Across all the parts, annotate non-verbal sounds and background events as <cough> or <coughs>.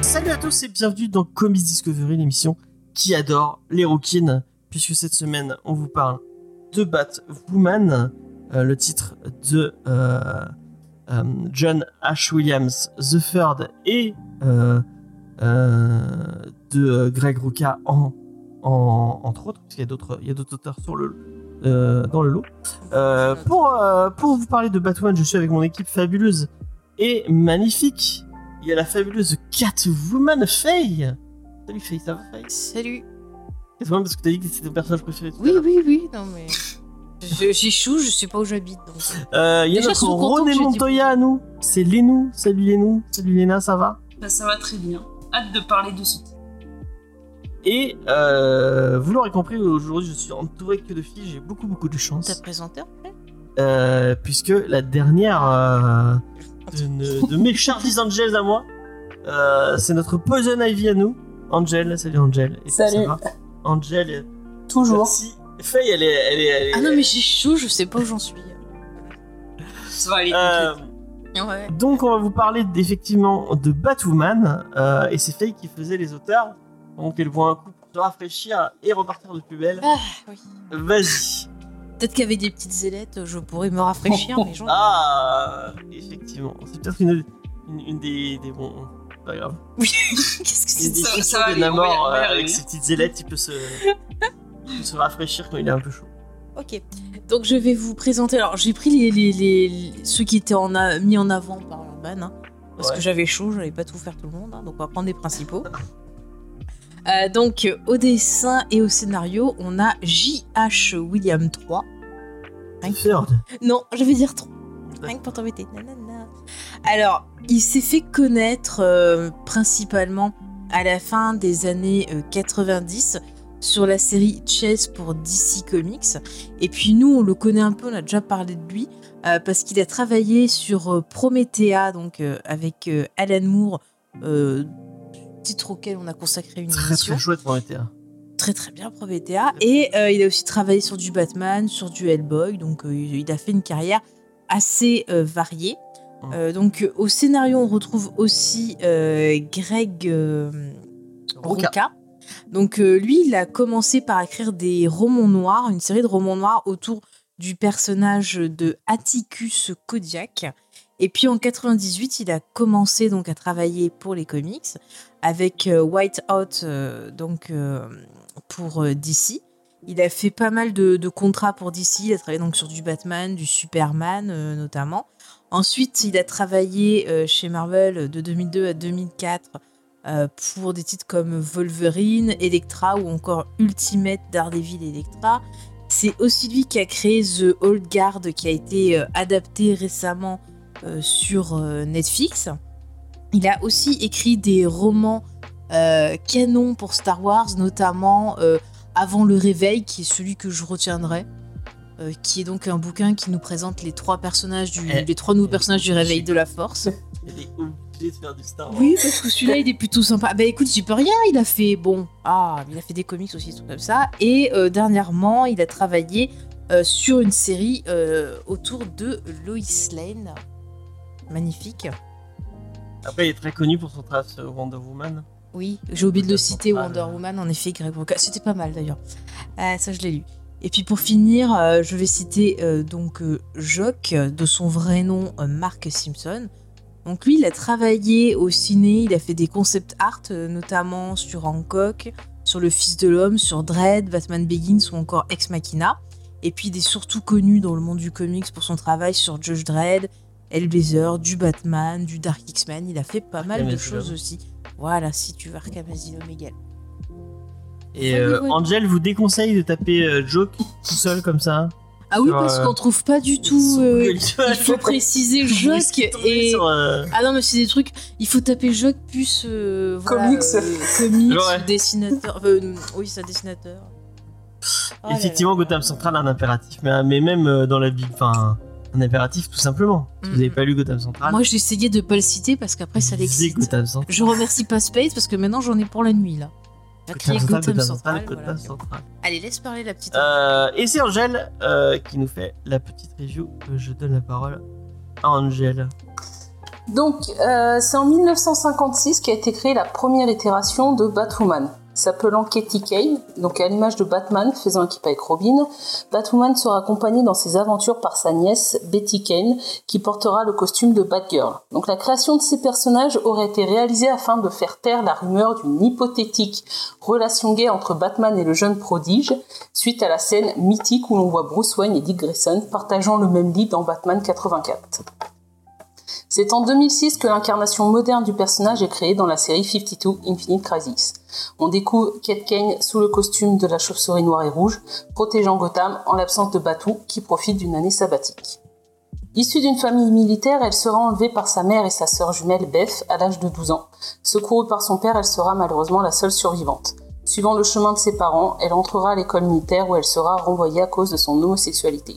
Salut à tous et bienvenue dans Comics Discovery, l'émission qui adore les rouquines, puisque cette semaine on vous parle de Batwoman, euh, le titre de euh, euh, John H. Williams The Third et de euh, Greg Rucka en, en- entre autres, parce qu'il y a d'autres il y a d'autres auteurs sur le, euh, dans le lot. Euh, pour, euh, pour vous parler de Batwoman, je suis avec mon équipe fabuleuse et magnifique. Il y a la fabuleuse Catwoman Faye. Salut Faye, ça va Faye? Salut. Catwoman parce que t'as dit que c'était ton personnage préféré. Oui, oui, oui, non mais. Je- J'échoue, je sais pas où j'habite donc. Euh, Il y a Déjà, notre René Montoya à nous. C'est Lénou. Salut Lénou. Salut Léna, ça va? Bah, ça va très bien. Hâte de parler de ce titre. Et euh, vous l'aurez compris, aujourd'hui je suis entouré que de filles. J'ai beaucoup beaucoup de T'as chance. présenté après Euh, puisque la dernière euh, de, de mes Charlie's Angels à moi, euh, c'est notre Poison Ivy à nous. Angel, salut Angel. Et ça Salut. va Angel, Toujours. merci. Faye, elle est, elle est, elle est- Ah non, mais j'échoue, je sais pas où j'en suis. Ça va aller. Ouais. Donc on va vous parler effectivement de Batwoman euh, et c'est Faye qui faisait les auteurs. Donc elle voit un coup pour se rafraîchir et repartir de plus belle. Ah, oui. Vas-y. Peut-être qu'avec des petites ailettes, je pourrais me rafraîchir, mais j'en. <laughs> Ah, effectivement. C'est peut-être une, une, une des, des bons. Pas grave. <laughs> Qu'est-ce que c'est Ça- ça de Namor euh, avec ses petites ailettes, il peut se, <laughs> il peut se rafraîchir quand il est un peu chaud. Ok. Donc je vais vous présenter. Alors j'ai pris les, les, les- ceux qui étaient en a- mis en avant par Urban, hein, parce Ouais. que j'avais chaud, j'allais pas tout faire tout le monde, hein, donc on va prendre des principaux. Euh, donc au dessin et au scénario, on a J.H. William 3. Hein Third. Non, je vais dire 3. Rien que pour t'embêter. Alors, il s'est fait connaître euh, principalement à la fin des années euh, 90 sur la série Chess pour DC Comics. Et puis nous, on le connaît un peu, on a déjà parlé de lui, euh, parce qu'il a travaillé sur euh, Promethea, donc euh, avec euh, Alan Moore, titre auquel on a consacré une Très émission très chouette été. très très bien Promethea et il a aussi travaillé sur du Batman, sur du Hellboy, donc il a fait une carrière assez variée. Mm. Euh, donc au scénario on retrouve aussi Greg Rucka. Donc euh, lui il a commencé par écrire des romans noirs, une série de romans noirs autour du personnage de Atticus Kodiak. Et puis en 98, il a commencé donc à travailler pour les comics avec euh, Whiteout euh, donc euh, pour DC. Il a fait pas mal de, de contrats pour DC. Il a travaillé donc sur du Batman, du Superman notamment. Ensuite, il a travaillé chez Marvel de 2002 à 2004 euh, pour des titres comme Wolverine, Elektra ou encore Ultimate Daredevil Elektra. C'est aussi lui qui a créé The Old Guard qui a été euh, adapté récemment euh, sur Netflix. Il a aussi écrit des romans euh, canon pour Star Wars, notamment Avant le réveil, qui est celui que je retiendrai, euh, qui est donc un bouquin qui nous présente les trois personnages du, Eh, les trois nouveaux eh, personnages du réveil j'ai- de la Force. <laughs> De faire du Star Wars. Oui, parce que celui-là, il est plutôt sympa. Bah écoute, j'y peux rien. Il a fait, bon, ah, il a fait des comics aussi, des trucs comme ça. Et euh, dernièrement, il a travaillé euh, sur une série euh, autour de Lois Lane. Magnifique. Après, il est très connu pour son travail sur Wonder Woman. Oui, j'ai oublié de le citer, Wonder. Woman, en effet, Greg. C'était pas mal d'ailleurs. Ça, je l'ai lu. Et puis pour finir, euh, je vais citer euh, donc euh, Jock, de son vrai nom Mark Simpson. Donc lui, il a travaillé au ciné, il a fait des concept art, euh, notamment sur Hancock, sur Le Fils de l'Homme, sur Dread, Batman Begins ou encore Ex Machina. Et puis il est surtout connu dans le monde du comics pour son travail sur Judge Dredd, Hellblazer, du Batman, du Dark X-Men. Il a fait pas mal de choses Asylum. aussi. Voilà, si tu veux Arkham Asylum égal. Et euh. Angel vous déconseille de taper euh, Joke tout seul comme ça. Ah oui, parce euh, qu'on trouve pas du tout. Euh, il faut <laughs> préciser Jock et. sur, euh, Ah non, mais c'est des trucs. Il faut taper Jock plus. euh, voilà, Comics. euh, comics, Ouais. dessinateur. euh, oui, c'est un dessinateur. Oh là Effectivement, là. Gotham Central a un impératif, mais, mais même euh, dans la vie, enfin, un impératif tout simplement. Si vous n'avez pas lu Gotham Central, Moi, j'ai essayé de pas le citer parce qu'après, ça l'excite. Je remercie pas Space parce que maintenant, j'en ai pour la nuit, là. Crier Gotham Gotham Central, Central. Gotham voilà. Central. Allez, laisse parler la petite. Euh, et c'est Angèle euh, qui nous fait la petite review. Je donne la parole à Angèle. Donc, euh, c'est en 1956 qu'a été créée la première itération de Batwoman. S'appelant Katie Kane, donc à l'image de Batman faisant équipe avec Robin, Batwoman sera accompagnée dans ses aventures par sa nièce Betty Kane, qui portera le costume de Batgirl. Donc la création de ces personnages aurait été réalisée afin de faire taire la rumeur d'une hypothétique relation gay entre Batman et le jeune prodige, suite à la scène mythique où l'on voit Bruce Wayne et Dick Grayson partageant le même lit dans Batman 84. C'est en 2006 que l'incarnation moderne du personnage est créée dans la série 52 Infinite Crisis. On découvre Kate Kane sous le costume de la chauve-souris noire et rouge, protégeant Gotham en l'absence de Batou qui profite d'une année sabbatique. Issue d'une famille militaire, elle sera enlevée par sa mère et sa sœur jumelle Beth à l'âge de 12 ans. Secourue par son père, elle sera malheureusement la seule survivante. Suivant le chemin de ses parents, elle entrera à l'école militaire où elle sera renvoyée à cause de son homosexualité.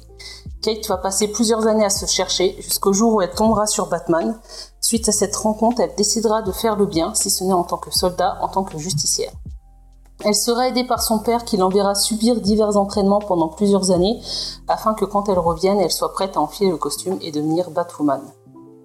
Kate va passer plusieurs années à se chercher jusqu'au jour où elle tombera sur Batman. Suite à cette rencontre, elle décidera de faire le bien, si ce n'est en tant que soldat, en tant que justicière. Elle sera aidée par son père qui l'enverra subir divers entraînements pendant plusieurs années afin que quand elle revienne, elle soit prête à enfiler le costume et devenir Batwoman.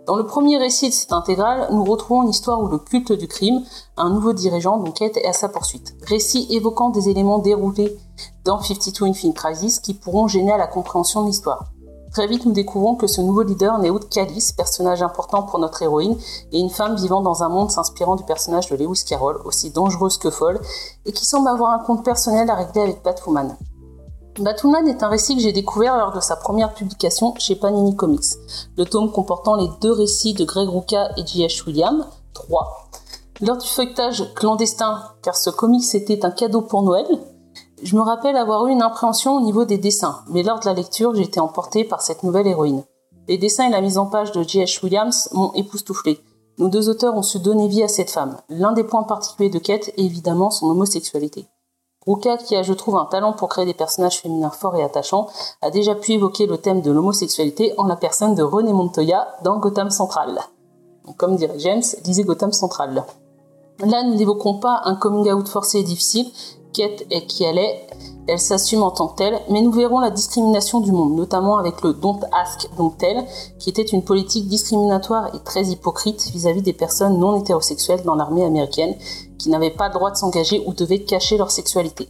Dans le premier récit de cette intégrale, nous retrouvons une histoire où le culte du crime, un nouveau dirigeant, donc Kate, est à sa poursuite. Récit évoquant des éléments déroulés dans 52 Infinite Crisis qui pourront gêner à la compréhension de l'histoire. Très vite, nous découvrons que ce nouveau leader n'est autre qu'Alice, personnage important pour notre héroïne, et une femme vivant dans un monde s'inspirant du personnage de Lewis Carroll, aussi dangereuse que folle, et qui semble avoir un compte personnel à régler avec Batwoman. Batwoman est un récit que j'ai découvert lors de sa première publication chez Panini Comics, le tome comportant les deux récits de Greg Rucka et J.H. Williams, 3. Lors du feuilletage clandestin, car ce comics était un cadeau pour Noël, je me rappelle avoir eu une appréhension au niveau des dessins, mais lors de la lecture, j'ai été emporté par cette nouvelle héroïne. Les dessins et la mise en page de J.H. Williams m'ont époustouflé. Nos deux auteurs ont su donner vie à cette femme. L'un des points particuliers de Kate est évidemment son homosexualité. Ruka, qui a, je trouve, un talent pour créer des personnages féminins forts et attachants, a déjà pu évoquer le thème de l'homosexualité en la personne de René Montoya dans Gotham Central. Comme dirait James, lisez Gotham Central. Là, nous n'évoquons pas un coming out forcé et difficile, Kate est qui elle est, elle s'assume en tant que telle, mais nous verrons la discrimination du monde, notamment avec le Don't Ask Don't Tell, qui était une politique discriminatoire et très hypocrite vis-à-vis des personnes non hétérosexuelles dans l'armée américaine, qui n'avaient pas le droit de s'engager ou devaient cacher leur sexualité.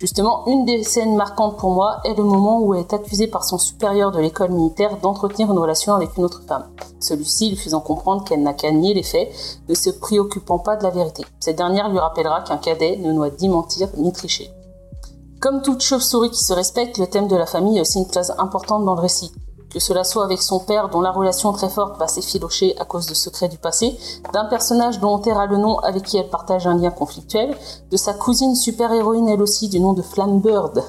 Justement, une des scènes marquantes pour moi est le moment où elle est accusée par son supérieur de l'école militaire d'entretenir une relation avec une autre femme. Celui-ci lui faisant comprendre qu'elle n'a qu'à nier les faits, ne se préoccupant pas de la vérité. Cette dernière lui rappellera qu'un cadet ne doit ni mentir ni tricher. Comme toute chauve-souris qui se respecte, le thème de la famille a aussi une place importante dans le récit. Que cela soit avec son père, dont la relation très forte va s'effilocher à cause de secrets du passé, d'un personnage dont on taira le nom avec qui elle partage un lien conflictuel, de sa cousine super-héroïne elle aussi du nom de Flamebird,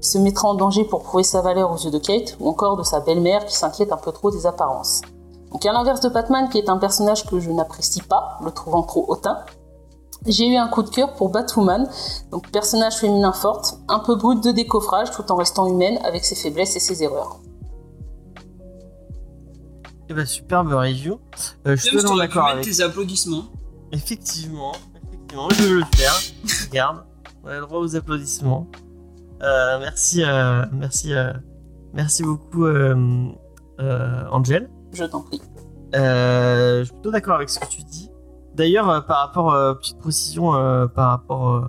qui se mettra en danger pour prouver sa valeur aux yeux de Kate, ou encore de sa belle-mère qui s'inquiète un peu trop des apparences. Donc à l'inverse de Batman, qui est un personnage que je n'apprécie pas, le trouvant trop hautain, j'ai eu un coup de cœur pour Batwoman, donc personnage féminin forte, un peu brute de décoffrage tout en restant humaine avec ses faiblesses et ses erreurs. Eh ben, superbe review. Euh, je suis totalement d'accord avec. tes applaudissements. Effectivement, effectivement, je vais le faire. Regarde, on a le droit aux applaudissements. Euh, merci, euh, merci, euh, merci beaucoup, euh, euh, Angel. Je t'en prie. Euh, je suis plutôt d'accord avec ce que tu dis. D'ailleurs, euh, par rapport, euh, petite précision, euh, par rapport euh,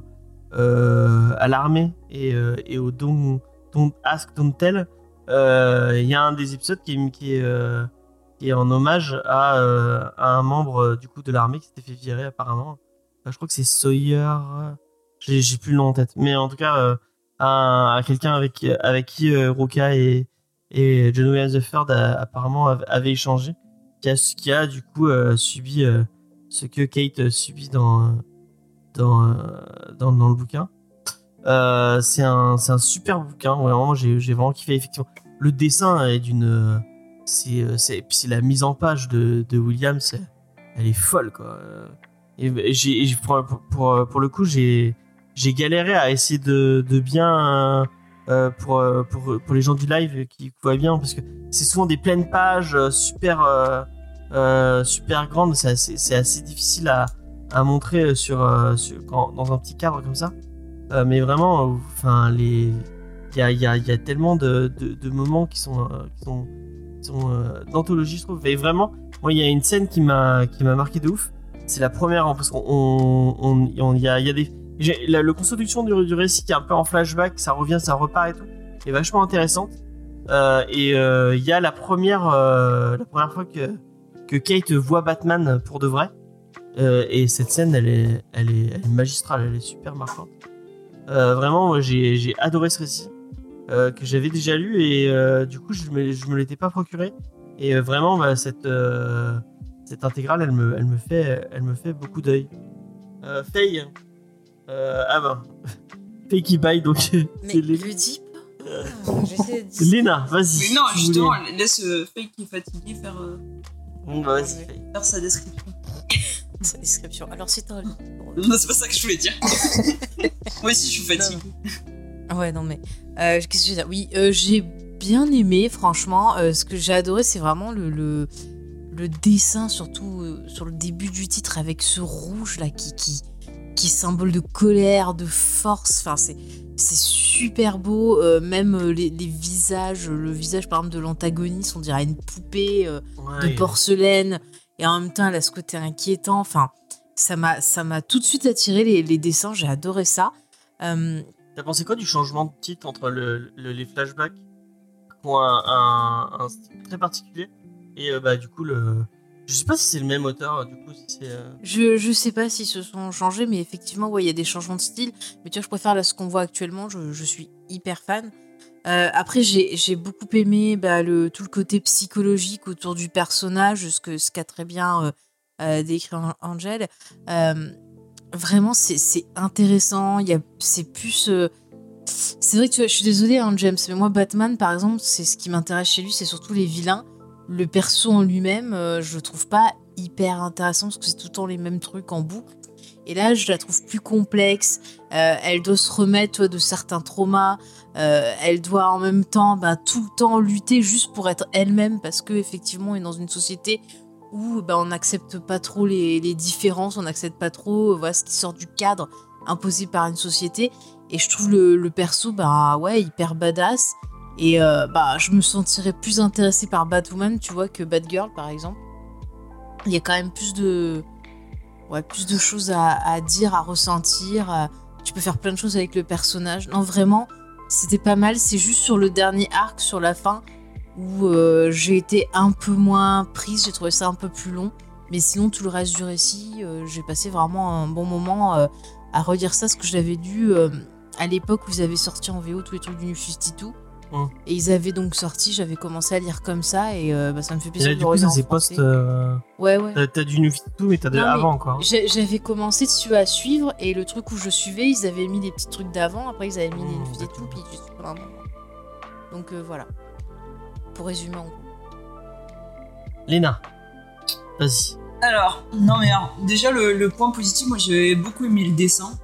euh, à l'armée et, euh, et au Don't, don't Ask, Don't Tell, euh, il y a un des épisodes qui est, euh, est en hommage à, euh, un membre euh, du coup de l'armée qui s'était fait virer apparemment. Enfin, je crois que c'est Sawyer. euh, J'ai plus le nom en tête. Mais en tout cas, euh, à, quelqu'un avec, avec qui euh, Roca et, et John Williams III apparemment av- avaient échangé qui a, qui a du coup euh, subi euh, ce que Kate euh, subit dans, dans, euh, dans, le bouquin. Euh, c'est un, un super bouquin, vraiment, j'ai vraiment kiffé. Effectivement, le dessin est d'une. C'est euh, c'est- puis c'est la mise en page de, de Williams, elle est folle quoi. Et j'ai pour, pour, pour, le coup, j'ai j'ai galéré à essayer de, de bien euh, pour, pour, pour les gens du live qui voient bien, parce que c'est souvent des pleines pages euh, super, super grandes. C'est assez, c'est assez difficile à, à montrer sur, dans un petit cadre comme ça. Mais vraiment, enfin. Il y a, y, a, y a tellement de, de, moments qui sont, euh, d'anthologie, je trouve. Et vraiment, moi, il y a une scène qui m'a qui m'a marqué de ouf. C'est la première, hein, parce qu'on on, on- y a, y a des. La, la construction du, du récit qui est un peu en flashback, ça revient, ça repart et tout, est vachement intéressante. Euh, et euh, il y a la première, euh, la première fois que, que Kate voit Batman pour de vrai. Et cette scène, elle est, elle, est, magistrale, elle est super marquante. Euh, vraiment, j'ai adoré ce récit euh, que j'avais déjà lu et euh, du coup, je me, je me l'étais pas procuré. Et euh, vraiment, bah, cette, euh, cette intégrale, elle me, elle me, fait, elle me fait beaucoup d'œil. Euh, Faye. Euh, ah <laughs> ben. Faye qui baille, donc. <laughs> Mais c'est les- le dis pas. J'essaie de dire. Léna, vas-y. Mais non, si justement, voulais. laisse euh, Faye qui est fatigué faire, euh, Bon, bah, faire sa description. <laughs> Sa description. Alors, c'est un. Non, c'est pas ça que je voulais dire. Moi aussi, je suis fatiguée. Ouais, non, mais. Euh, Qu'est-ce que je veux dire? Oui, euh, j'ai bien aimé, franchement. Euh, ce que j'ai adoré, c'est vraiment le, le, le dessin, surtout sur le début du titre, avec ce rouge là qui, qui, qui est symbole de colère, de force. Enfin, c'est. Super beau, même les, les visages, le visage par exemple de l'antagoniste, on dirait une poupée de porcelaine, et en même temps elle a ce côté inquiétant. Enfin, ça m'a, ça m'a tout de suite attiré les, les dessins, j'ai adoré ça. T'as pensé quoi du changement de titre entre le, le- les flashbacks qui ont un, style très particulier et euh, bah du coup le. Je sais pas si c'est le même auteur du coup si c'est. euh, Je, je sais pas s'ils se sont changés, mais effectivement, ouais, il y a des changements de style. Mais tu vois, je préfère ce qu'on voit actuellement. Je, je suis hyper fan. Euh, après, j'ai j'ai beaucoup aimé bah, le, tout le côté psychologique autour du personnage, ce que ce qu'a très bien décrit An- Angel. Vraiment, c'est intéressant. C'est plus. euh, c'est vrai que tu vois, je suis désolée, hein, James, mais moi, Batman, par exemple, c'est ce qui m'intéresse chez lui, c'est surtout les vilains. Le perso en lui-même, euh, je le trouve pas hyper intéressant parce que c'est tout le temps les mêmes trucs en boucle. Et là, je la trouve plus complexe. Euh, elle doit se remettre de certains traumas. Euh, elle doit en même temps bah, tout le temps lutter juste pour être elle-même parce que effectivement, est dans une société où bah, on n'accepte pas trop les, différences, on n'accepte pas trop euh, voilà, ce qui sort du cadre imposé par une société. Et je trouve le, perso bah, ouais, hyper badass. Et euh, bah, je me sentirais plus intéressée par Batwoman, tu vois, que Batgirl, par exemple. Il y a quand même plus de, ouais, plus de choses à, dire, à ressentir. Tu peux faire plein de choses avec le personnage. Non, vraiment, c'était pas mal. C'est juste sur le dernier arc, sur la fin, où euh, j'ai été un peu moins prise. J'ai trouvé ça un peu plus long. Mais sinon, tout le reste du récit, euh, j'ai passé vraiment un bon moment euh, à relire ça, ce que lu euh, à l'époque où ils avaient sorti en VO tous les trucs du New 52. Mm. Et ils avaient donc sorti, j'avais commencé à lire comme ça, et bah, ça me fait plaisir là, de du coup, c'est post. Ouais, ouais. T'as du New 52, mais t'as de avant. J'ai- J'avais commencé dessus à suivre et le truc où je suivais, ils avaient mis les petits trucs d'avant, après ils avaient mis les Mmh, news et d'accord. tout, puis un moment. Donc voilà. Pour résumer en gros. Léna, vas-y. Alors, non mais alors, déjà le, le point positif, moi j'ai beaucoup aimé le dessin,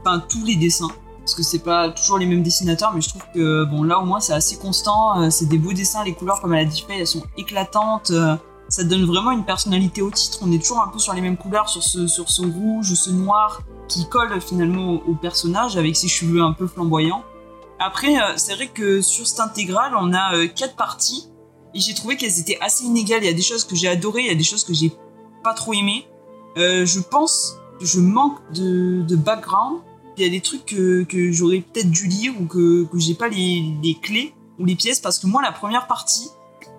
enfin tous les dessins, parce que c'est pas toujours les mêmes dessinateurs, mais je trouve que bon là au moins c'est assez constant, euh, c'est des beaux dessins, les couleurs comme elle a dit elles sont éclatantes, euh, ça donne vraiment une personnalité au titre, on est toujours un peu sur les mêmes couleurs, sur ce, sur ce rouge, ce noir, qui colle finalement au, au personnage avec ses cheveux un peu flamboyants. Après, euh, c'est vrai que sur cette intégrale, on a euh, quatre parties, et j'ai trouvé qu'elles étaient assez inégales, il y a des choses que j'ai adorées, il y a des choses que j'ai pas trop aimé. Euh, je pense que je manque de, de background. Il y a des trucs que, que j'aurais peut-être dû lire ou que, que j'ai pas les, les clés ou les pièces parce que moi, la première partie,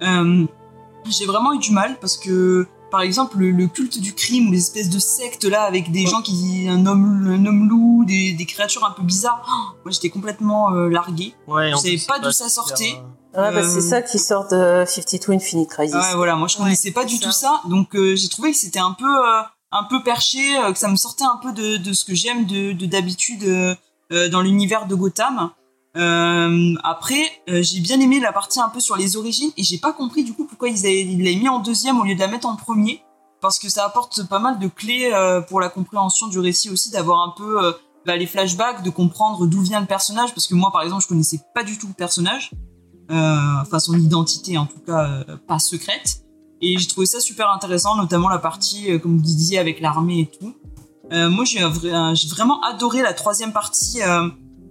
j'ai vraiment eu du mal parce que, par exemple, le, le culte du crime ou les espèces de sectes là avec des Ouais. gens qui. un homme, un homme loup, des, des créatures un peu bizarres, oh, moi j'étais complètement euh, larguée. Ouais, Je savais pas d'où ça sortait. euh, Ouais, bah, Euh, c'est ça qui sort de 52 Infinite Crisis. Ouais, voilà, moi je connaissais pas du ça. tout ça, donc euh, j'ai trouvé que c'était un peu, euh, un peu perché, euh, que ça me sortait un peu de, de ce que j'aime de de- d'habitude euh, euh, dans l'univers de Gotham. Euh, après, euh, j'ai bien aimé la partie un peu sur les origines et j'ai pas compris du coup pourquoi ils avaient- ils l'avaient mis en deuxième au lieu de la mettre en premier, parce que ça apporte pas mal de clés euh, pour la compréhension du récit aussi, d'avoir un peu bah, les flashbacks, de comprendre d'où vient le personnage, parce que moi, par exemple, je connaissais pas du tout le personnage, enfin son identité en tout cas pas secrète. Et j'ai trouvé ça super intéressant, notamment la partie, comme vous disiez, avec l'armée et tout. Moi, j'ai vraiment adoré la troisième partie.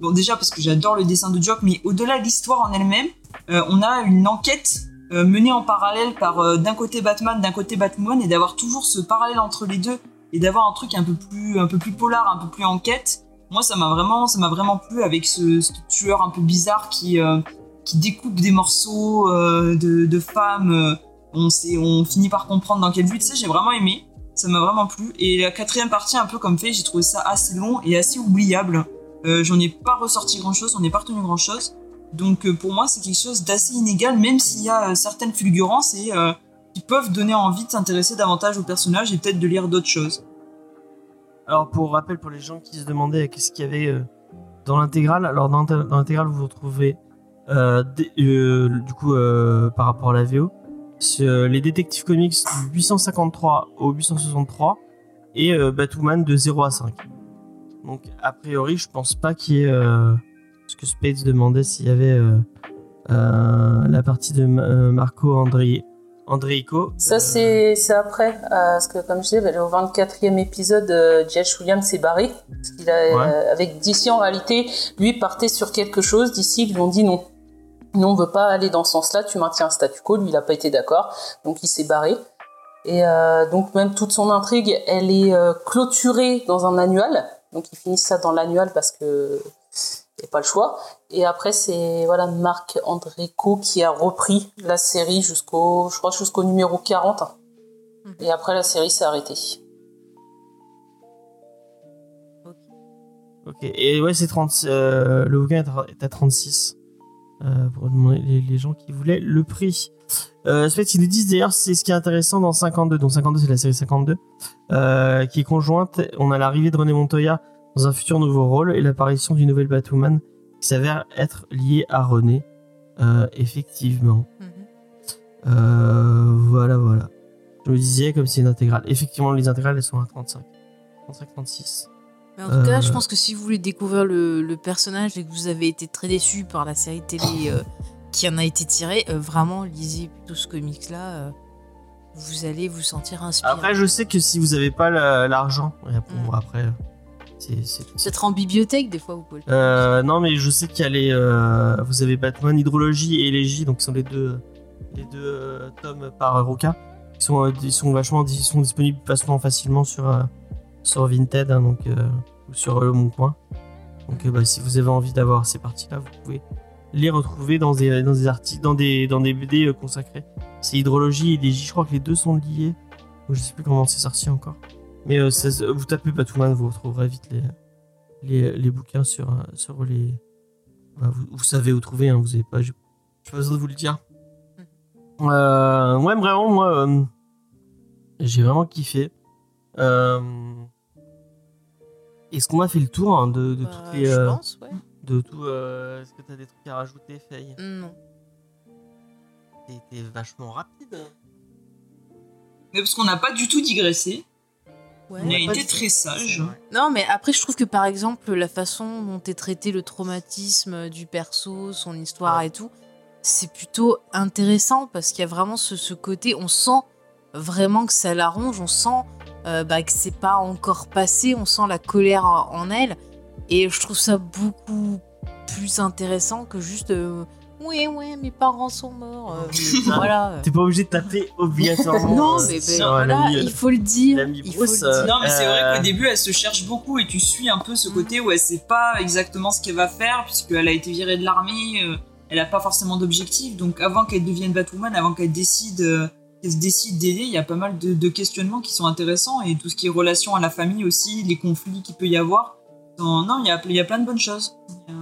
Bon, déjà parce que j'adore le dessin de Jock, mais au-delà de l'histoire en elle-même, euh, on a une enquête euh, menée en parallèle par euh, d'un côté Batman, d'un côté Batwoman, et d'avoir toujours ce parallèle entre les deux et d'avoir un truc un peu plus, un peu plus polar, un peu plus enquête. Moi, ça m'a vraiment, ça m'a vraiment plu avec ce, tueur un peu bizarre qui, qui découpe des morceaux de, femmes. on, sait, on finit par comprendre dans quel but c'est. J'ai vraiment aimé. Ça m'a vraiment plu. Et la quatrième partie, un peu comme fait, j'ai trouvé ça assez long et assez oubliable. Euh, J'en ai pas ressorti grand chose, on n'est pas retenu grand chose. Donc euh, pour moi, c'est quelque chose d'assez inégal, même s'il y a euh, certaines fulgurances et qui peuvent donner envie de s'intéresser davantage au personnage et peut-être de lire d'autres choses. Alors pour rappel pour les gens qui se demandaient qu'est-ce qu'il y avait dans l'intégrale, alors dans, l'inté- dans l'intégrale vous retrouvez du coup par rapport à la VO les détectives comics du 853 au 863 et Batwoman de 0 à 5. Donc a priori je pense pas qu'il y ait euh, ce que Spades demandait s'il y avait euh, euh, la partie de Ma- euh, Marco Andrei Andreico. Ça, Euh, c'est après. euh, parce que, comme je disais, bah, au 24e épisode, euh, Josh Williams s'est barré. Parce qu'il a, Ouais. euh, avec DC, en réalité, lui partait sur quelque chose. DC, ils lui ont dit non. Nous, on veut pas aller dans ce sens-là. Tu maintiens un statu quo. Lui, il a pas été d'accord. Donc, il s'est barré. Et euh, donc, même toute son intrigue, elle est euh, clôturée dans un annual. Donc, ils finissent ça dans l'annual parce que a pas le choix. Et après, c'est voilà Marc Andreco qui a repris la série jusqu'au, je crois, jusqu'au numéro 40. Et après, la série s'est arrêtée. Ok, et ouais, c'est 30. euh, le bouquin est à- est à 36. Euh, pour demander les, les gens qui voulaient le prix. Euh, fait, ils nous disent d'ailleurs, c'est ce qui est intéressant dans 52. Donc 52, c'est la série 52, euh, qui est conjointe. On a l'arrivée de René Montoya dans un futur nouveau rôle et l'apparition du nouvel Batwoman qui s'avère être lié à René. Euh, effectivement. Mhm. Euh, voilà, voilà. Je me disais comme c'est une intégrale. Effectivement, les intégrales, elles sont à 35. 35-36. Mais en tout cas, Euh, je pense que si vous voulez découvrir le, le personnage et que vous avez été très déçu par la série télé euh, qui en a été tirée, euh, vraiment, lisez plutôt ce comics-là. euh, vous allez vous sentir inspiré. Après, je sais que si vous avez pas la- l'argent, et après, c'est, Peut-être en bibliothèque, des fois, vous pouvez le faire. Euh, non, mais je sais qu'il y a les, euh, vous avez Batman Hydrologie et Élégie, donc qui sont les deux, les deux euh, tomes par Roca. Ils sont, euh, ils sont vachement, ils sont disponibles vachement facilement sur, euh, sur Vinted, hein, donc euh, ou sur euh, Mon Coin. Donc, euh, bah, si vous avez envie d'avoir ces parties-là, vous pouvez les retrouver dans des, dans des articles, dans des, dans des BD consacrés. C'est Hydrologie et Élégie. Je crois que les deux sont liés. Je sais plus comment c'est sorti encore. Mais euh, ça vous tapez Batwoman, vous retrouverez vite les, les, les bouquins sur, sur les. bah, vous, vous savez où trouver, hein, vous avez pas. J'ai pas besoin de vous le dire. Euh, ouais, vraiment, moi, euh, j'ai vraiment kiffé. Euh, Est-ce qu'on a fait le tour hein, de, de Bah, toutes les. je euh, pense, ouais. de tout. euh, Est-ce que t'as des trucs à rajouter, Faye? Non. T'es vachement rapide. Mais parce qu'on n'a pas du tout digressé. Ouais. On a été très sage. Non, mais après, je trouve que par exemple, la façon dont est traité le traumatisme du perso, son histoire Ouais. et tout, c'est plutôt intéressant parce qu'il y a vraiment ce, ce côté, on sent vraiment que ça la ronge, on sent euh, bah, que c'est pas encore passé, on sent la colère en, elle. Et je trouve ça beaucoup plus intéressant que juste euh, oui, oui, mes parents sont morts. euh, <laughs> voilà. T'es pas obligé de taper obligatoirement. Non, euh, mais, voilà, l'ami, euh, il faut le dire. l'ami Il faut le dire. Non, mais c'est vrai qu'au début, elle se cherche beaucoup et tu suis un peu ce Mm. côté où elle sait pas exactement ce qu'elle va faire, puisqu'elle a été virée de l'armée, elle a pas forcément d'objectif. Donc, avant qu'elle devienne Batwoman, avant qu'elle décide, qu'elle se décide d'aider, il y a pas mal de, de questionnements qui sont intéressants et tout ce qui est relation à la famille aussi, les conflits qu'il peut y avoir. Non, non, il y a, il y a plein de bonnes choses. A-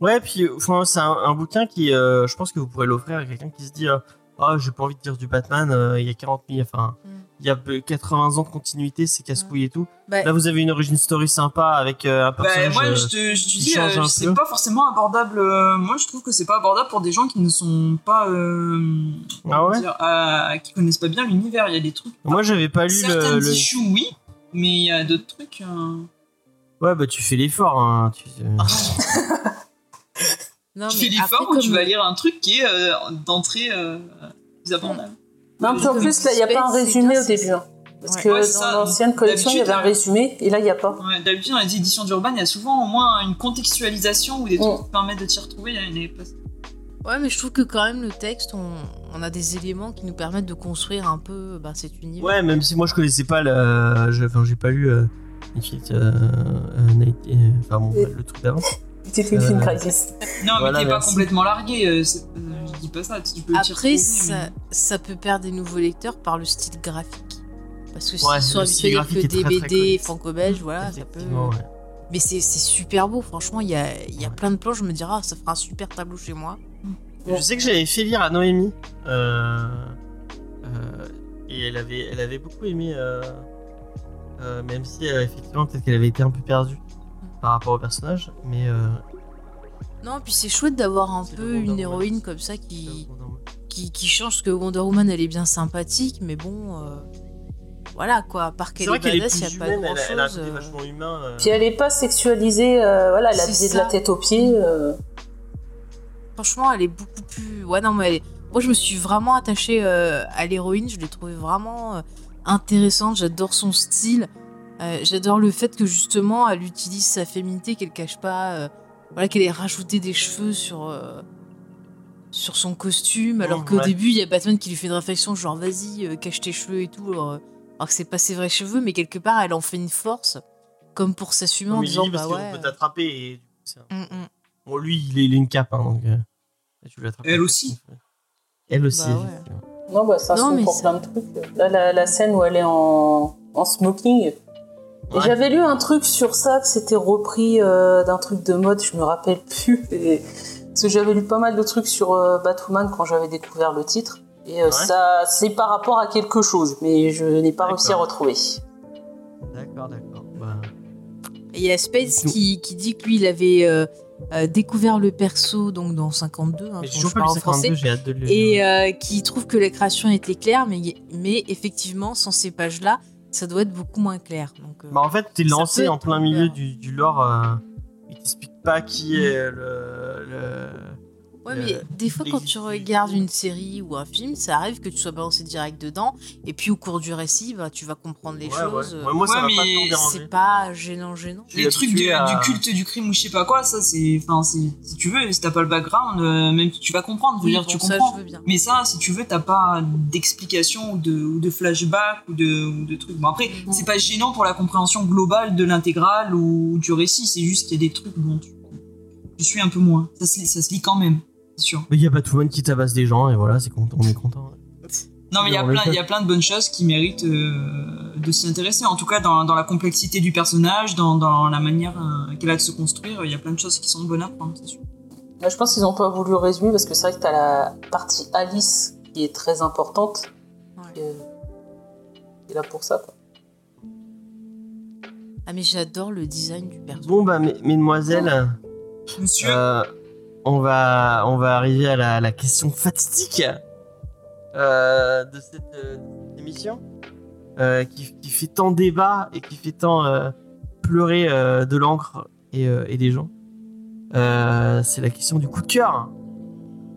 Ouais, puis enfin, c'est un, un bouquin qui, euh, je pense que vous pourrez l'offrir à quelqu'un qui se dit, euh, ah, j'ai pas envie de dire du Batman, euh, il y a 40 000, enfin, Mm. Il y a euh, 80 ans de continuité, c'est casse-couille et tout. Bah, Là, vous avez une origin story sympa avec euh, un Bah, personnage. moi, euh, je te, je te qui dis, change euh, c'est peu. pas forcément abordable. euh, moi, je trouve que c'est pas abordable pour des gens qui ne sont pas. Euh, Ah ouais dire, euh, Qui connaissent pas bien l'univers. Il y a des trucs. Moi, j'avais pas lu Certains le. le- issues, oui, mais il y a d'autres trucs. euh, Ouais, bah tu fais l'effort. Hein. Tu... Non, tu mais fais l'effort ou tu vas lire un truc qui est euh, d'entrée euh, plus abordable. Non, puis en plus, là, il n'y a pas un résumé au début. hein. Parce Ouais. que Ouais, dans l'ancienne collection, il y avait un résumé, et là, il n'y a pas. Ouais, D'habitude, dans les éditions d'Urban, il y a souvent au moins une contextualisation ou des trucs Mm. qui te permettent de t'y retrouver. Il pas. Ouais, mais je trouve que quand même le texte, on, on a des éléments qui nous permettent de construire un peu bah, cet univers. Ouais, même si moi je connaissais pas le. je- Enfin, j'ai pas lu. Euh... Euh, euh, Enfin, bon, le truc d'avant. C'était une Euh, crisis. Non, Voilà, mais t'es pas complètement largué. euh, euh, je dis pas ça. Tu peux t'y Après, ça, mais- ça peut perdre des nouveaux lecteurs par le style graphique. Parce que s'ils Ouais, sont le habitués que des BD franco-belges, voilà, ça peut. Ouais. Mais c'est super beau, franchement, il y a, il y a plein de plans, je me dirais, ah, ça fera un super tableau chez moi. Je sais que j'avais fait lire à Noémie. euh, euh, et elle avait, elle avait beaucoup aimé. euh, euh, même si euh, effectivement peut-être qu'elle avait été un peu perdue par rapport au personnage. Mais. euh, Non, puis c'est chouette d'avoir un peu une Woman. héroïne comme ça qui, qui, qui change, parce que Wonder Woman, elle est bien sympathique, mais bon, euh, voilà quoi, à part qu'elle est est badass, il n'y a pas humaine, elle, a- elle a euh. vachement humain. euh. Puis elle n'est pas sexualisée, euh, voilà, elle a de la tête aux pieds. euh. Franchement, elle est beaucoup plus. Ouais, non, mais elle est- moi, je me suis vraiment attachée euh, à l'héroïne. Je l'ai trouvée vraiment euh, intéressante. J'adore son style. Euh, J'adore le fait que justement, elle utilise sa féminité, qu'elle cache pas. euh, voilà, qu'elle ait rajouté des cheveux sur. euh, sur son costume, alors Mmh, qu'au ouais. début il y a Batman qui lui fait une réflexion genre vas-y euh, cache tes cheveux et tout alors, alors que c'est pas ses vrais cheveux mais quelque part elle en fait une force comme pour s'assumer en Mais disant dit parce bah ouais peut t'attraper et. hum, hum. Bon, lui, il, est, il a une cape, hein, donc. euh, tu. Elle aussi. Elle aussi. Bah ouais. Non, bah, ça Non, se mais pour c'est- plein de trucs. Là, la, la scène où elle est en, en smoking. Ouais. J'avais lu un truc sur ça, que c'était repris euh, d'un truc de mode, je me rappelle plus. <laughs> Et- Parce que j'avais lu pas mal de trucs sur euh, Batwoman quand j'avais découvert le titre. Et euh, Ouais. ça, c'est par rapport à quelque chose, mais je n'ai pas D'accord. réussi à retrouver. D'accord, d'accord. Bah, Et il y a Space Nous- qui, qui dit que lui, il avait euh, euh, découvert le perso donc dans 52, hein, je parle en français, 52, j'ai hâte de le lire. et euh, qui trouve que la création était claire, mais, mais effectivement, sans ces pages-là, ça doit être beaucoup moins clair. Donc, euh, Bah, en fait, t'es lancé en plein milieu bien. du, du lore. Euh, il t'explique pas qui est le. le... ouais, euh, mais des fois, quand tu regardes une série ou un film, ça arrive que tu sois balancé direct dedans, et puis au cours du récit, bah, tu vas comprendre les Ouais, choses. ouais. Ouais, moi, ça Ouais, m'a pas mais tant dérangé. C'est pas gênant, gênant. Les trucs habitué de- à- du culte du crime ou je sais pas quoi, ça c'est. Enfin, si tu veux, si t'as pas le background, euh, même tu vas comprendre. Oui, dire, tu ça, comprends. je veux bien. Mais ça, si tu veux, t'as pas d'explication ou de, ou de flashback ou de, ou de trucs. Bon, après, c'est pas gênant pour la compréhension globale de l'intégrale ou du récit, c'est juste qu'il y a des trucs dont tu, tu suis un peu moins. Ça se, lit- ça se lit quand même, sûr. Mais il y a Batwoman qui tabasse des gens et voilà, c'est content, on est content. Non, mais il y, a le plein- fait. il y a plein de bonnes choses qui méritent euh, de s'y intéresser. En tout cas, dans, dans la complexité du personnage, dans, dans la manière euh, qu'elle a de se construire, il y a plein de choses qui sont bonnes à prendre, c'est sûr. Là, je pense qu'ils n'ont pas voulu résumer parce que c'est vrai que t'as la partie Alice qui est très importante. Ouais. Et, et là pour ça, quoi. Ah, mais j'adore le design du perso. Bon, bah, mes- mesdemoiselles, Monsieur, euh, on, va, on va arriver à la, question fatidique euh, de cette euh, émission euh, qui, fait tant débat et qui fait tant pleurer de l'encre et, des gens. C'est la question du coup de cœur.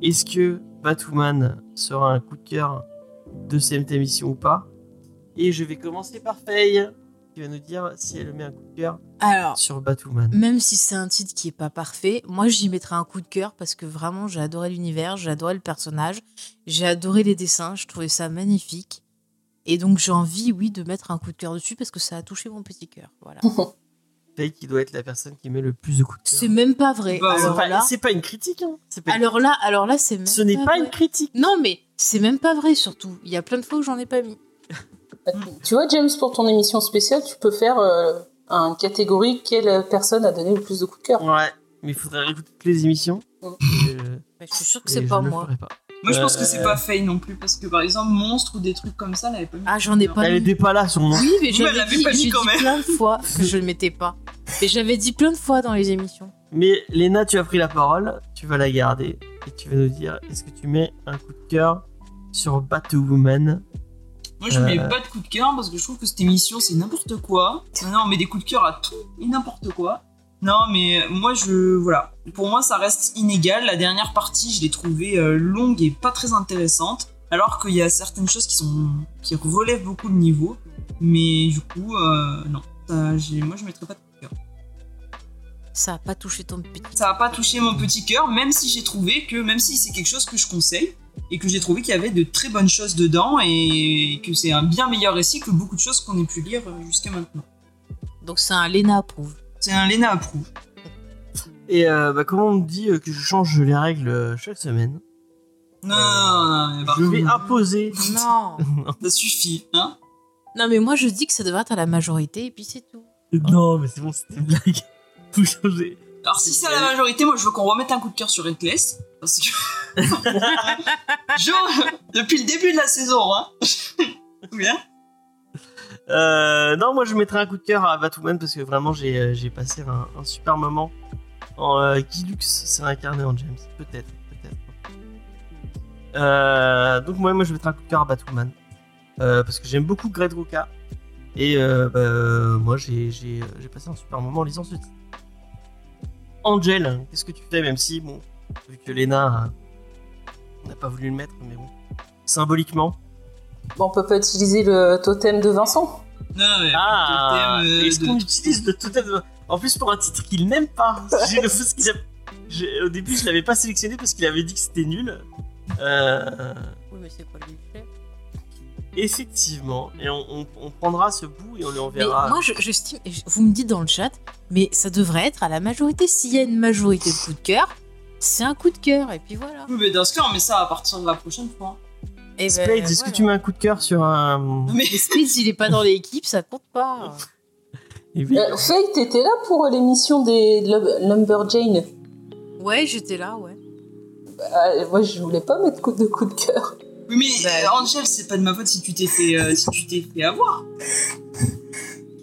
Est-ce que Batwoman sera un coup de cœur de cette émission ou pas? Et je vais commencer par Faye qui va nous dire si elle met un coup de cœur Alors, sur Batwoman. même si c'est un titre qui est pas parfait, moi j'y mettrai un coup de cœur parce que vraiment j'ai adoré l'univers, j'ai adoré le personnage, j'ai adoré les dessins, je trouvais ça magnifique. Et donc j'ai envie, oui, de mettre un coup de cœur dessus parce que ça a touché mon petit cœur. Voilà. <laughs> Qui doit être la personne qui met le plus de coups de cœur. C'est même pas vrai. Bah, C'est alors, pas, là, c'est pas une critique. Hein. C'est pas une- alors là, alors là, c'est même. Ce n'est pas vrai. une critique. Non, mais c'est même pas vrai surtout. Il y a plein de fois où j'en ai pas mis. Tu vois, James, pour ton émission spéciale, tu peux faire euh, une catégorie quelle personne a donné le plus de coups de cœur. Ouais, mais il faudrait réécouter toutes les émissions. Mm. Et, euh, Mais je suis sûre que c'est pas moi. pas. moi je pense que euh, c'est pas Faye non plus, parce que par exemple, Monstre ou des trucs comme ça, elle avait pas mis. Ah, j'en ai pas Elle était pas là sur mon. Oui, mais j'avais l'avait dit, pas mis j'ai quand dit même. plein de fois <laughs> que je le mettais pas. Mais j'avais dit plein de fois dans les émissions. Mais Léna, tu as pris la parole. Tu vas la garder et tu vas nous dire est-ce que tu mets un coup de cœur sur Batwoman Moi, je mets Euh. pas de coup de cœur parce que je trouve que cette émission, c'est n'importe quoi. Maintenant, on met des coups de cœur à tout et n'importe quoi. Non, mais moi, je. Voilà. Pour moi, ça reste inégal. La dernière partie, je l'ai trouvée euh, longue et pas très intéressante. Alors qu'il y a certaines choses qui sont. qui relèvent beaucoup le niveau. Mais du coup, euh, non. Ça, moi, je mettrais pas de coup de cœur. Ça a pas touché ton petit. Ça a pas touché mon petit cœur, même si j'ai trouvé que. Même si c'est quelque chose que je conseille. Et que j'ai trouvé qu'il y avait de très bonnes choses dedans. Et que c'est un bien meilleur récit que beaucoup de choses qu'on ait pu lire euh, jusqu'à maintenant. Donc c'est un Lena approuve. C'est un Lena approuve. Et euh, bah, comment on me dit euh, que je change les règles euh, chaque semaine? Non, non, non, non, par Je vais imposer. <laughs> Non. ça suffit, hein? non mais moi je dis que ça devrait être à la majorité et puis c'est tout. Non, mais c'est bon, c'était une blague. <laughs> Vous changez. Alors si c'est la majorité, moi je veux qu'on remette un coup de cœur sur Reckless. Parce que. <laughs> Depuis le début de la saison, hein. <laughs> Bien. Euh, non, moi je mettrais un coup de cœur à Batwoman parce que vraiment j'ai euh, passé un, super moment en euh, Guy Lux s'est incarné en James. Peut-être, peut-être. Euh, donc moi, moi je mettrais un coup de cœur à Batwoman parce que j'aime beaucoup Greg Rucka et bah, moi j'ai passé un super moment en lisant ce titre. Angel, qu'est-ce que tu fais même si bon vu que Lena euh, n'a pas voulu le mettre mais bon symboliquement. Bon, on peut pas utiliser le totem de Vincent Non, mais. Ah, totem, euh, est-ce de- qu'on utilise le totem de... En plus, pour un titre qu'il n'aime pas. <laughs> J'ai le parce qu'il a- j'ai- Au début, je l'avais pas sélectionné parce qu'il avait dit que c'était nul. Euh, Oui mais c'est pas lui le fait. Effectivement. Et on, on- on prendra ce bout et on lui Mais enverra. moi je- j'estime, et je- vous me dites dans le chat, mais ça devrait être à la majorité. S'il y a une majorité de coups de cœur, c'est un coup de cœur et puis voilà. Oui, mais dans ce cas, on met ça à partir de la prochaine fois. Et ben, Spades, est-ce que tu mets un coup de cœur sur un. Mais Mais Spades il est pas dans l'équipe, ça compte pas. <laughs> Et oui. euh, Faye, t'étais là pour l'émission des Lum- Lumberjane Ouais j'étais là ouais. Euh, Moi, je voulais pas mettre coup de coup de cœur. Oui, mais Bah, euh, Angel, c'est pas de ma faute si tu t'es fait, euh, si tu t'es fait avoir.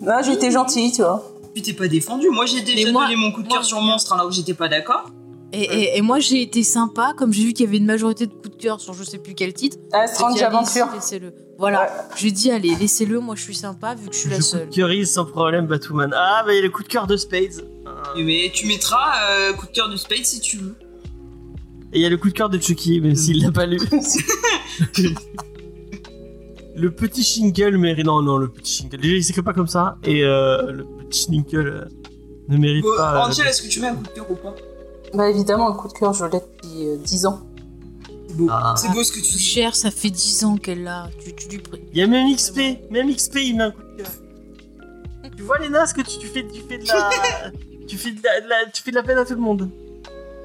Ah, j'étais gentille, tu vois. Tu t'es pas défendu. Moi, j'ai déjà moi- donné mon coup de cœur sur je- Monstre alors que j'étais pas d'accord. Et, et- et moi j'ai été sympa, comme j'ai vu qu'il y avait une majorité de coups de cœur sur je sais plus quel titre. Ah, j'ai Strange dit, allez, Aventure. Laissez-le. Voilà, je lui ai dit allez laissez-le, moi je suis sympa vu que je suis la je seule. cœurise sans problème, Batwoman. Ah, bah il y a le coup de cœur de Spades. Ah. Et Mais tu mettras euh, coup de cœur de Spade si tu veux. Et il y a le coup de cœur de Chucky, même s'il l'a pas lu. le petit Shingle mérite. Non, non, le petit Shingle. Déjà, il s'écrit pas comme ça. Et euh, le petit Shingle euh, ne mérite Euh, pas. Angel, est-ce que tu mets un coup de cœur ou pas? Bah, évidemment, le coup de cœur, je l'ai depuis euh, 10 ans. C'est beau. Ah. C'est beau ce que tu dis. Cher, ça fait 10 ans qu'elle l'a. Tu, tu lui pr- Il y a même XP. Même XP, il met un coup de cœur. tu vois, Léna, ce que tu, tu fais, tu fais de la. <laughs> tu, fais de la, de la- tu fais de la peine à tout le monde.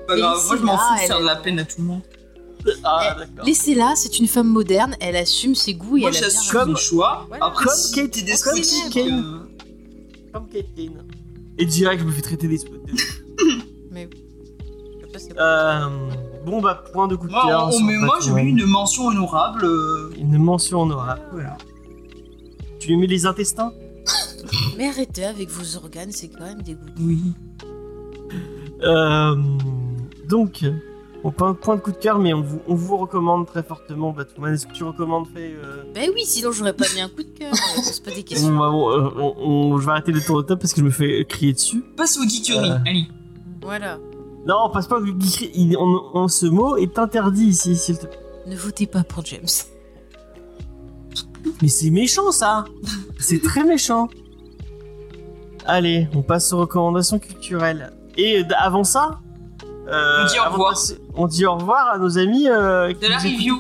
Pas grave, Et moi je m'en là, fous de elle faire est- de la peine à tout le monde. Ah, Eh, d'accord. Laissez-la, c'est une femme moderne, elle assume ses goûts et Moi elle a bien j'assume choix. Voilà. Après, Comme si Kate- t'es comme Caitlyn. Et direct, je me fais traiter des. <coughs> Mais je sais pas, c'est- euh, bon, bah, point de coup de Moi, cœur. on- sur mais moi j'ai mis une mention honorable. euh, Une mention honorable. Voilà. Tu lui mets les intestins Mais arrêtez avec vos organes, c'est quand même dégoûtant. Oui. Euh, donc, on pas un point de coup de cœur, mais on vous, on vous recommande très fortement. Est-ce que tu recommandes fait euh, Ben oui, sinon j'aurais pas mis un coup de cœur. euh, C'est pas des on <laughs> questions. va- on- euh, on- on- Je vais arrêter le tour de top parce que je me fais crier dessus. Passe au geekery, Euh. allez. Voilà. Non, on passe pas au geekery. Il- on- on- ce mot est interdit ici, s'il te plaît. Ne votez pas pour James. Mais c'est méchant ça C'est très méchant. Allez, on passe aux recommandations culturelles. Et avant ça, On dit au avant de revoir. passer- on dit au revoir à nos amis euh, qui De la nous écoutent. review.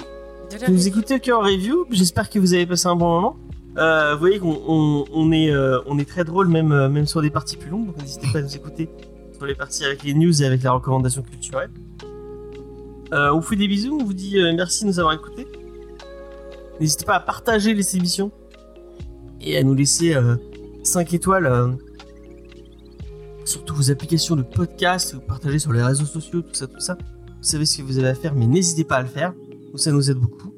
De la- Vous écoutez que en review, j'espère que vous avez passé un bon moment. Euh, vous voyez qu'on on, on est, euh, on est très drôle même, euh, même sur des parties plus longues, donc n'hésitez pas à nous écouter sur les parties avec les news et avec la recommandation culturelle. Euh, on vous fait des bisous, on vous dit euh, merci de nous avoir écoutés. N'hésitez pas à partager les émissions et à nous laisser 5 étoiles euh, sur toutes vos applications de podcast, vous partagez sur les réseaux sociaux, tout ça, tout ça. Vous savez ce que vous avez à faire, mais n'hésitez pas à le faire. Ça nous aide beaucoup.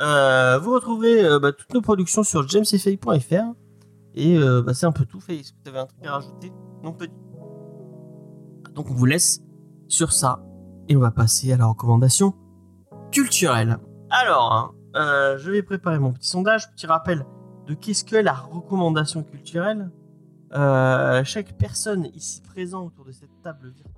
Euh, vous retrouverez euh, bah, toutes nos productions sur jamesfay.fr. Et euh, bah, c'est un peu tout. Faye, est-ce que tu avais un truc à rajouter? Non, tout. Donc on vous laisse sur ça. Et on va passer à la recommandation culturelle. Alors, hein, euh, je vais préparer mon petit sondage, petit rappel de qu'est-ce que la recommandation culturelle? Euh, chaque personne ici présente autour de cette table virtuelle